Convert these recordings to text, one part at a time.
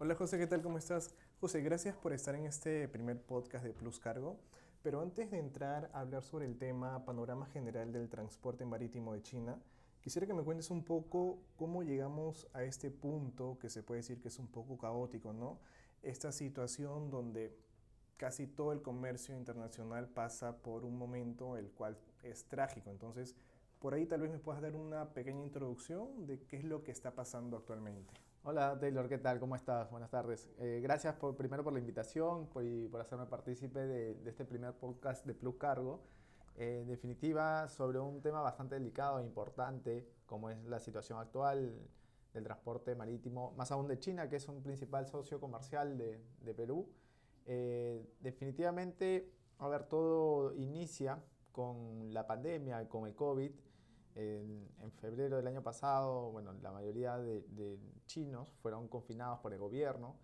Hola José, ¿qué tal? ¿Cómo estás? José, gracias por estar en este primer podcast de Plus Cargo. Pero antes de entrar a hablar sobre el tema panorama general del transporte marítimo de China, quisiera que me cuentes un poco cómo llegamos a este punto que se puede decir que es un poco caótico, ¿no? Esta situación donde casi todo el comercio internacional pasa por un momento el cual es trágico. Entonces, por ahí tal vez me puedas dar una pequeña introducción de qué es lo que está pasando actualmente. Hola Taylor, ¿qué tal? ¿Cómo estás? Buenas tardes. Eh, gracias por, primero por la invitación y por hacerme partícipe de, este primer podcast de Plus Cargo. Eh, en definitiva, sobre un tema bastante delicado e importante, como es la situación actual del transporte marítimo, más aún de China, que es un principal socio comercial de, de Perú. Eh, definitivamente, a ver, todo inicia con la pandemia, con el COVID. En, febrero del año pasado, bueno, la mayoría de, chinos fueron confinados por el gobierno.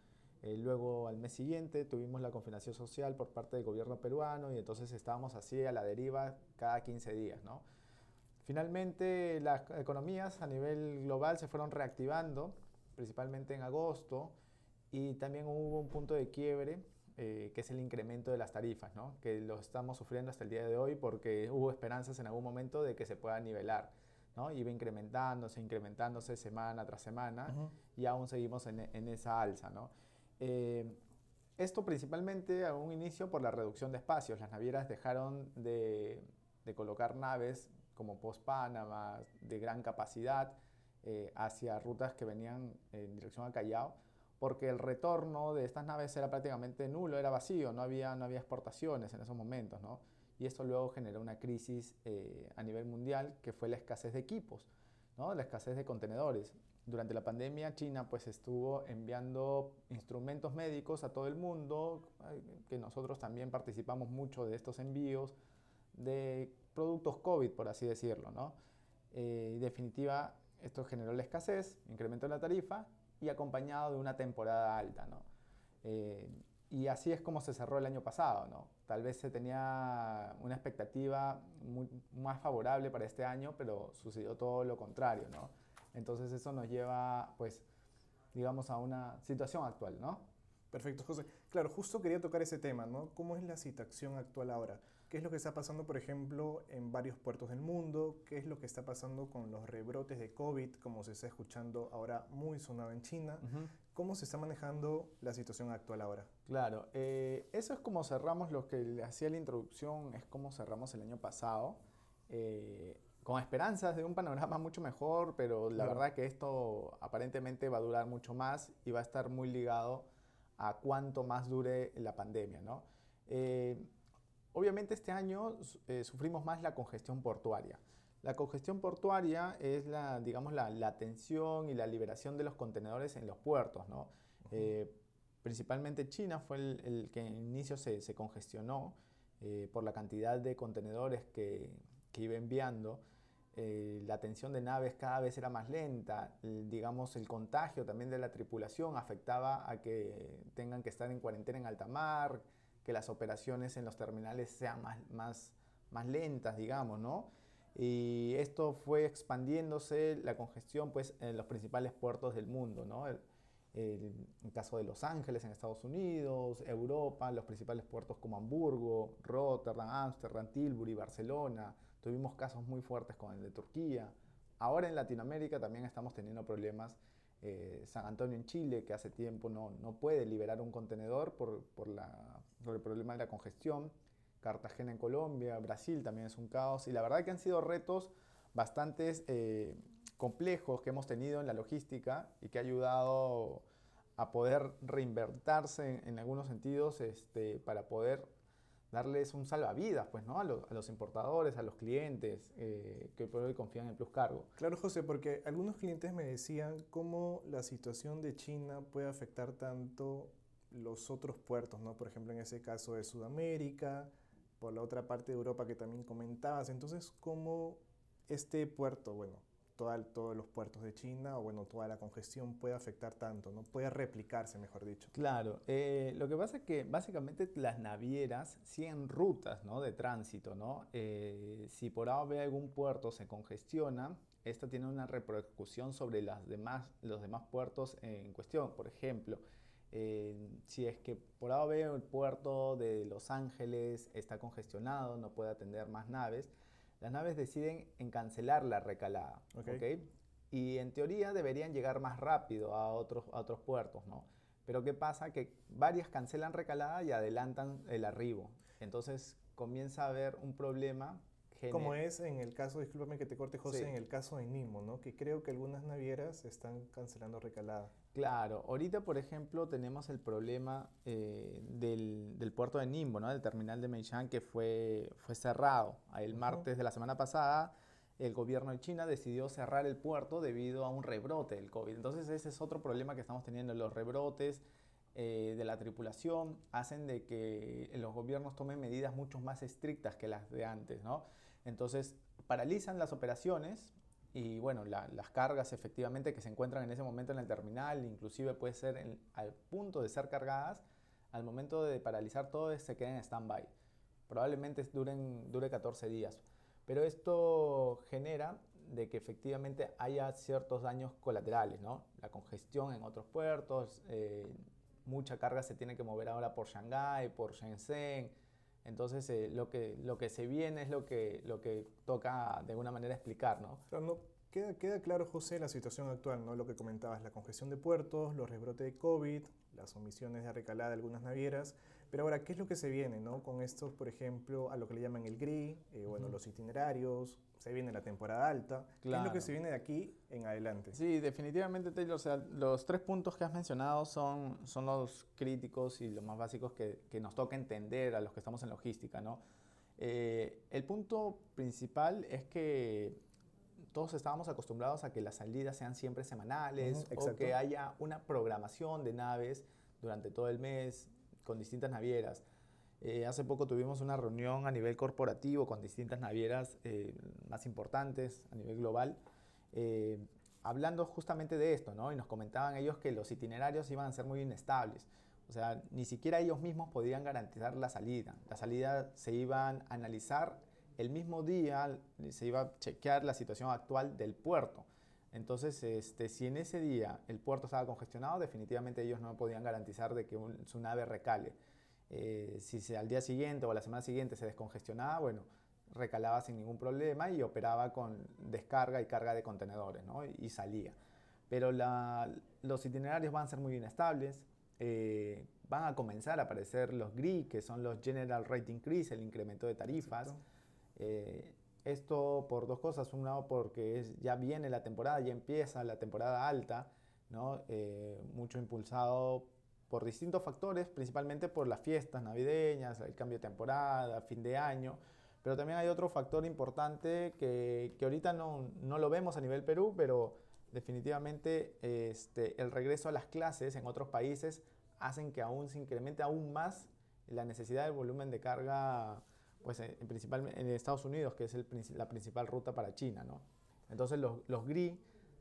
Eh, luego, al mes siguiente, tuvimos la confinación social por parte del gobierno peruano y entonces estábamos así a la deriva cada 15 días, ¿no? Finalmente, las economías a nivel global se fueron reactivando, principalmente en agosto, y también hubo un punto de quiebre eh, que es el incremento de las tarifas, ¿no? que lo estamos sufriendo hasta el día de hoy porque hubo esperanzas en algún momento de que se pueda nivelar. ¿no? Iba incrementándose, incrementándose semana tras semana y aún seguimos en, en esa alza. ¿no? Eh, esto principalmente a un inicio por la reducción de espacios. Las navieras dejaron de, de colocar naves como Post-Panama de gran capacidad eh, hacia rutas que venían en dirección a Callao porque el retorno de estas naves era prácticamente nulo, era vacío, no había, no había exportaciones en esos momentos, ¿no? Y esto luego generó una crisis eh, a nivel mundial que fue la escasez de equipos, ¿no? La escasez de contenedores. Durante la pandemia China pues estuvo enviando instrumentos médicos a todo el mundo, que nosotros también participamos mucho de estos envíos de productos COVID, por así decirlo, ¿no? Eh, en definitiva, esto generó la escasez, incrementó la tarifa y acompañado de una temporada alta, ¿no? Eh, y así es como se cerró el año pasado, ¿no? Tal vez se tenía una expectativa más favorable para este año, pero sucedió todo lo contrario, ¿no? Entonces eso nos lleva, pues, digamos, a una situación actual, ¿no? Perfecto, José. Claro, justo quería tocar ese tema, ¿no? ¿Cómo es la situación actual ahora? ¿Qué es lo que está pasando, por ejemplo, en varios puertos del mundo? ¿Qué es lo que está pasando con los rebrotes de COVID, como se está escuchando ahora muy sonado en China? ¿Cómo se está manejando la situación actual ahora? Claro, eh, eso es como cerramos, lo que le hacía la introducción, es como cerramos el año pasado. Eh, con esperanzas de un panorama mucho mejor, pero la verdad que esto aparentemente va a durar mucho más y va a estar muy ligado a cuánto más dure la pandemia. ¿no? Eh, obviamente este año eh, sufrimos más la congestión portuaria. La congestión portuaria es la, digamos, la, la tensión y la liberación de los contenedores en los puertos. ¿no? Eh, principalmente China fue el, que en inicio se, se congestionó por la cantidad de contenedores que, que iba enviando. Eh, la atención de naves cada vez era más lenta, digamos el contagio también de la tripulación afectaba a que tengan que estar en cuarentena en alta mar, que las operaciones en los terminales sean más, más, más lentas, digamos, ¿no? Y esto fue expandiéndose la congestión pues, en los principales puertos del mundo, ¿no? El, el, caso de Los Ángeles en Estados Unidos, Europa, los principales puertos como Hamburgo, Rotterdam, Ámsterdam, Tilbury, Barcelona, Tuvimos casos muy fuertes con el de Turquía. Ahora en Latinoamérica también estamos teniendo problemas. Eh, San Antonio en Chile, que hace tiempo no, no puede liberar un contenedor por, por, la, por el problema de la congestión. Cartagena en Colombia, Brasil también es un caos. Y la verdad que han sido retos bastante eh, complejos que hemos tenido en la logística y que ha ayudado a poder reinvertirse en, en algunos sentidos este, para poder darles un salvavidas pues, ¿no? a, los, importadores, a los clientes eh, que por hoy confían en Plus Cargo. Claro, José, porque algunos clientes me decían cómo la situación de China puede afectar tanto los otros puertos, ¿no? por ejemplo, en ese caso de Sudamérica, por la otra parte de Europa que también comentabas. Entonces, ¿cómo este puerto, bueno, todos los puertos de China o bueno, toda la congestión puede afectar tanto, ¿no? Puede replicarse, mejor dicho. Claro, eh, lo que pasa es que básicamente las navieras siguen rutas ¿no? de tránsito, ¿no? Eh, si por A o algún puerto se congestiona, esto tiene una repercusión sobre las demás, los demás puertos en cuestión. Por ejemplo, si es que por ahora veo el puerto de Los Ángeles está congestionado, no puede atender más naves, las naves deciden en cancelar la recalada. Okay. Y en teoría deberían llegar más rápido a otros, a otros puertos, ¿no? Pero ¿qué pasa? Que varias cancelan recalada y adelantan el arribo. Entonces comienza a haber un problema como es en el caso, discúlpame que te corte José, en el caso de Nimo, ¿no? Que creo que algunas navieras están cancelando recalada. Claro, ahorita por ejemplo tenemos el problema eh, del, puerto de Nimbo, ¿no? Del terminal de Meishan que fue, fue cerrado. El martes de la semana pasada el gobierno de China decidió cerrar el puerto debido a un rebrote del COVID. Entonces ese es otro problema que estamos teniendo. Los rebrotes eh, de la tripulación hacen de que los gobiernos tomen medidas mucho más estrictas que las de antes, ¿no? Entonces, paralizan las operaciones y bueno, las cargas efectivamente que se encuentran en ese momento en el terminal, inclusive puede ser al punto de ser cargadas, al momento de paralizar todo se queden en stand-by. Probablemente duren, dure 14 días. Pero esto genera de que efectivamente haya ciertos daños colaterales, ¿no? La congestión en otros puertos, eh, mucha carga se tiene que mover ahora por Shanghái, por Shenzhen, entonces, eh, lo, que, lo que se viene es lo que, lo que toca de alguna manera explicar, ¿no? no queda, queda claro, José, la situación actual, ¿no? Lo que comentabas, la congestión de puertos, los rebrotes de COVID, las omisiones de recalada de algunas navieras. Pero ahora, ¿qué es lo que se viene, ¿no? Con estos, por ejemplo, a lo que le llaman el GRI, eh, bueno, los itinerarios, se viene la temporada alta. ¿Qué es lo que se viene de aquí en adelante? Sí, definitivamente, Taylor. O sea, los tres puntos que has mencionado son, son los críticos y los más básicos que, que nos toca entender a los que estamos en logística, ¿no? Eh, el punto principal es que todos estábamos acostumbrados a que las salidas sean siempre semanales o que haya una programación de naves durante todo el mes con distintas navieras. Eh, hace poco tuvimos una reunión a nivel corporativo con distintas navieras eh, más importantes a nivel global, eh, hablando justamente de esto, ¿no? Y nos comentaban ellos que los itinerarios iban a ser muy inestables. O sea, ni siquiera ellos mismos podían garantizar la salida. La salida se iban a analizar el mismo día, se iba a chequear la situación actual del puerto. Entonces, este, si en ese día el puerto estaba congestionado, definitivamente ellos no podían garantizar de que su nave recale. Eh, si al día siguiente o a la semana siguiente se descongestionaba, bueno, recalaba sin ningún problema y operaba con descarga y carga de contenedores, ¿no? Y salía. Pero los itinerarios van a ser muy inestables, eh, van a comenzar a aparecer los GRI, que son los General Rate Increase, el incremento de tarifas. Eh, esto por dos cosas. Un lado porque es, ya viene la temporada, ya empieza la temporada alta, ¿no? mucho impulsado por distintos factores, principalmente por las fiestas navideñas, el cambio de temporada, fin de año, pero también hay otro factor importante que, que ahorita no, no, lo vemos a nivel Perú, pero definitivamente este, el regreso a las clases en otros países hacen que aún se incremente aún más la necesidad del volumen de carga pues en, principal en Estados Unidos, que es el, la principal ruta para China, ¿no? Entonces los, los GRI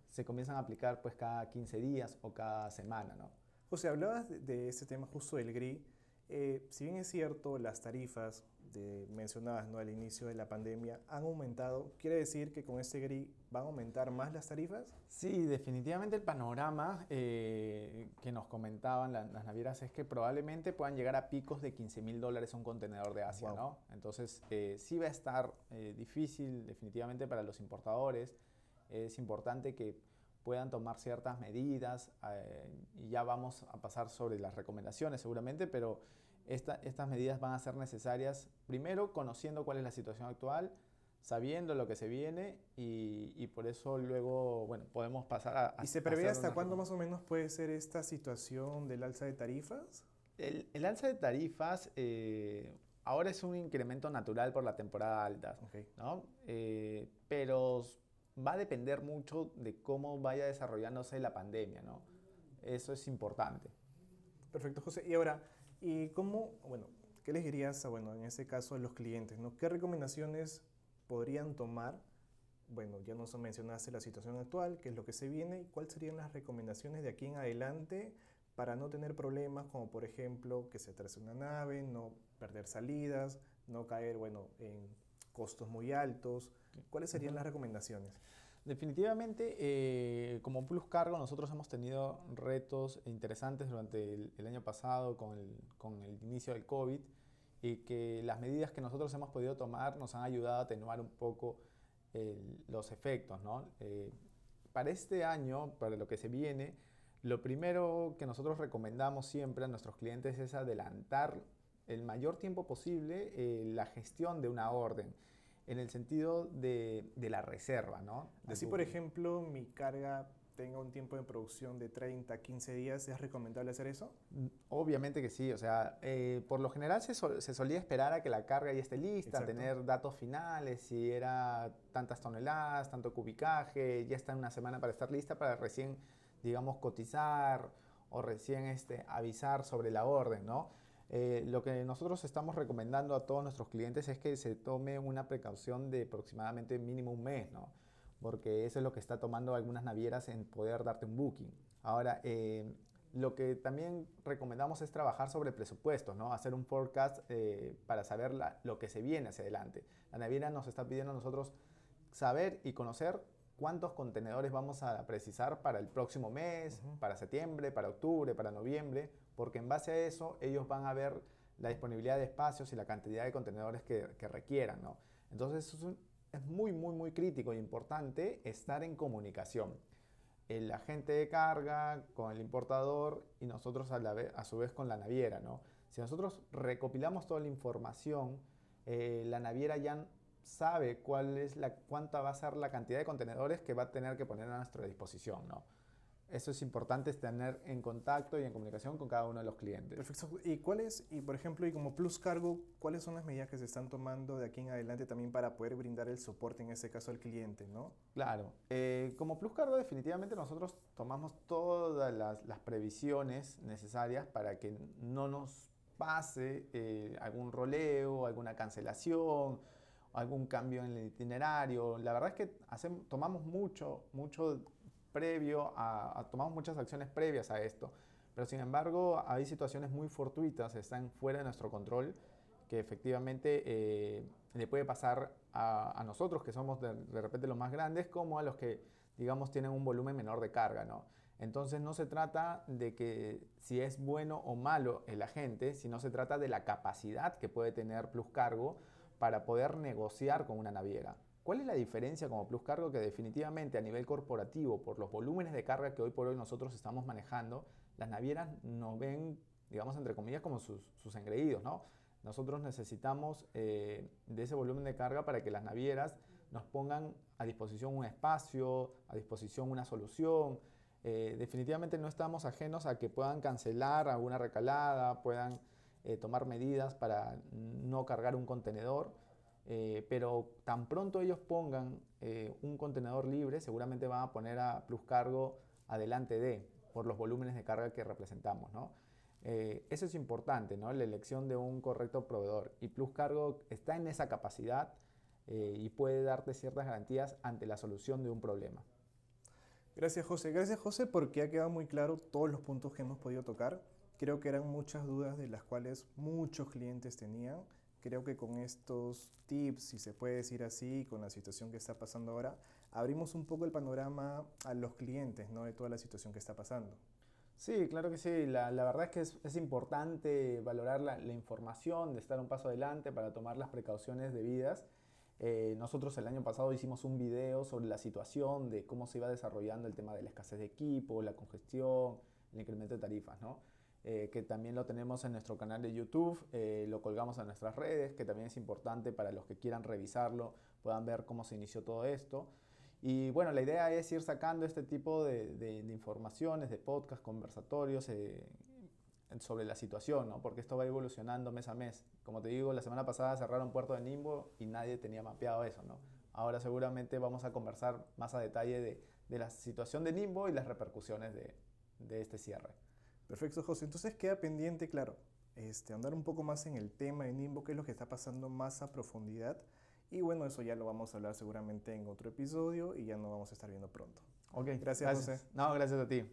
se comienzan a aplicar pues cada 15 días o cada semana, ¿no? José, hablabas de, ese tema justo del GRI. Eh, si bien es cierto, las tarifas de, mencionadas ¿no? al inicio de la pandemia han aumentado, ¿quiere decir que con este GRI van a aumentar más las tarifas? Sí, definitivamente el panorama eh, que nos comentaban las navieras es que probablemente puedan llegar a picos de 15 mil dólares un contenedor de Asia, ¿no? Entonces, eh, sí va a estar difícil definitivamente para los importadores. Es importante que puedan tomar ciertas medidas eh, y ya vamos a pasar sobre las recomendaciones seguramente, pero estas medidas van a ser necesarias primero conociendo cuál es la situación actual, sabiendo lo que se viene y, por eso luego, bueno, podemos pasar a... ¿Y se prevé hasta cuándo más o menos puede ser esta situación del alza de tarifas? El, alza de tarifas eh, ahora es un incremento natural por la temporada alta, ¿no? Eh, pero va a depender mucho de cómo vaya desarrollándose la pandemia, ¿no? Eso es importante. Perfecto, José. Y ahora, ¿y cómo, bueno, qué les dirías, bueno, en este caso a los clientes, ¿no? ¿Qué recomendaciones podrían tomar? Bueno, ya nos mencionaste la situación actual, qué es lo que se viene, y cuáles serían las recomendaciones de aquí en adelante para no tener problemas como, por ejemplo, que se atrase una nave, no perder salidas, no caer, bueno, en costos muy altos, ¿Cuáles serían las recomendaciones? Definitivamente, eh, como Plus Cargo, nosotros hemos tenido retos interesantes durante el, año pasado con el, con el, inicio del COVID y que las medidas que nosotros hemos podido tomar nos han ayudado a atenuar un poco los efectos. ¿no? Eh, para este año, para lo que se viene, lo primero que nosotros recomendamos siempre a nuestros clientes es adelantar el mayor tiempo posible eh, la gestión de una orden en el sentido de, de la reserva, ¿no? Así, por ejemplo, mi carga tenga un tiempo de producción de 30, 15 días, ¿es recomendable hacer eso? Mm, obviamente que sí, o sea, eh, por lo general se, se, solía esperar a que la carga ya esté lista, tener datos finales, si era tantas toneladas, tanto cubicaje, ya está una semana para estar lista para recién, digamos, cotizar o recién este, avisar sobre la orden, ¿no? Eh, lo que nosotros estamos recomendando a todos nuestros clientes es que se tome una precaución de aproximadamente mínimo un mes, ¿no? Porque eso es lo que está tomando algunas navieras en poder darte un booking. Ahora, eh, lo que también recomendamos es trabajar sobre presupuestos, ¿no? Hacer un forecast eh, para saber lo que se viene hacia adelante. La naviera nos está pidiendo a nosotros saber y conocer cuántos contenedores vamos a precisar para el próximo mes, para septiembre, para octubre, para noviembre, porque en base a eso ellos van a ver la disponibilidad de espacios y la cantidad de contenedores que, requieran. ¿no? Entonces es, muy, muy, muy crítico e importante estar en comunicación. El agente de carga con el importador y nosotros a su vez con la naviera. ¿no? Si nosotros recopilamos toda la información, eh, la naviera ya sabe cuál es la, cuánta va a ser la cantidad de contenedores que va a tener que poner a nuestra disposición. ¿no? Eso es importante es tener en contacto y en comunicación con cada uno de los clientes. Perfecto. ¿Y cuáles, y por ejemplo, y como Plus Cargo, cuáles son las medidas que se están tomando de aquí en adelante también para poder brindar el soporte en este caso al cliente, ¿no? Claro. Eh, como Plus Cargo, definitivamente nosotros tomamos todas las, las previsiones necesarias para que no nos pase eh, algún roleo, alguna cancelación, algún cambio en el itinerario. La verdad es que hacemos, tomamos mucho, mucho previo a, tomamos muchas acciones previas a esto, pero sin embargo hay situaciones muy fortuitas, están fuera de nuestro control, que efectivamente eh, le puede pasar a, nosotros, que somos de, repente los más grandes, como a los que, digamos, tienen un volumen menor de carga, ¿no? Entonces no se trata de que si es bueno o malo el agente, sino se trata de la capacidad que puede tener Plus Cargo para poder negociar con una naviera. ¿Cuál es la diferencia como Plus Cargo que definitivamente a nivel corporativo, por los volúmenes de carga que hoy por hoy nosotros estamos manejando, las navieras no ven, digamos, entre comillas, como sus, sus engreídos, ¿no? Nosotros necesitamos eh, de ese volumen de carga para que las navieras nos pongan a disposición un espacio, a disposición una solución. Eh, definitivamente no estamos ajenos a que puedan cancelar alguna recalada, puedan eh, tomar medidas para no cargar un contenedor eh, pero tan pronto ellos pongan eh, un contenedor libre, seguramente van a poner a Plus Cargo adelante de, por los volúmenes de carga que representamos. ¿no? Eh, eso es importante, ¿no? la elección de un correcto proveedor. Y Plus Cargo está en esa capacidad y puede darte ciertas garantías ante la solución de un problema. Gracias José. Gracias José porque ha quedado muy claro todos los puntos que hemos podido tocar. Creo que eran muchas dudas de las cuales muchos clientes tenían creo que con estos tips, si se puede decir así, con la situación que está pasando ahora, abrimos un poco el panorama a los clientes ¿no? de toda la situación que está pasando. Sí, claro que sí. La, la verdad es que es, es importante valorar la, la, información, de estar un paso adelante para tomar las precauciones debidas. Eh, nosotros el año pasado hicimos un video sobre la situación de cómo se iba desarrollando el tema de la escasez de equipo, la congestión, el incremento de tarifas, ¿no? Eh, que también lo tenemos en nuestro canal de YouTube, eh, lo colgamos en nuestras redes, que también es importante para los que quieran revisarlo, puedan ver cómo se inició todo esto. Y bueno, la idea es ir sacando este tipo de, de, informaciones, de podcast, conversatorios eh, sobre la situación, ¿no? porque esto va evolucionando mes a mes. Como te digo, la semana pasada cerraron Puerto de Nimbo y nadie tenía mapeado eso. ¿no? Ahora seguramente vamos a conversar más a detalle de, de la situación de Nimbo y las repercusiones de, de este cierre. Perfecto, José. Entonces queda pendiente, claro, este, andar un poco más en el tema de Nimbo, qué es lo que está pasando más a profundidad. Y bueno, eso ya lo vamos a hablar seguramente en otro episodio y ya nos vamos a estar viendo pronto. Ok, gracias, gracias. José. No, gracias a ti.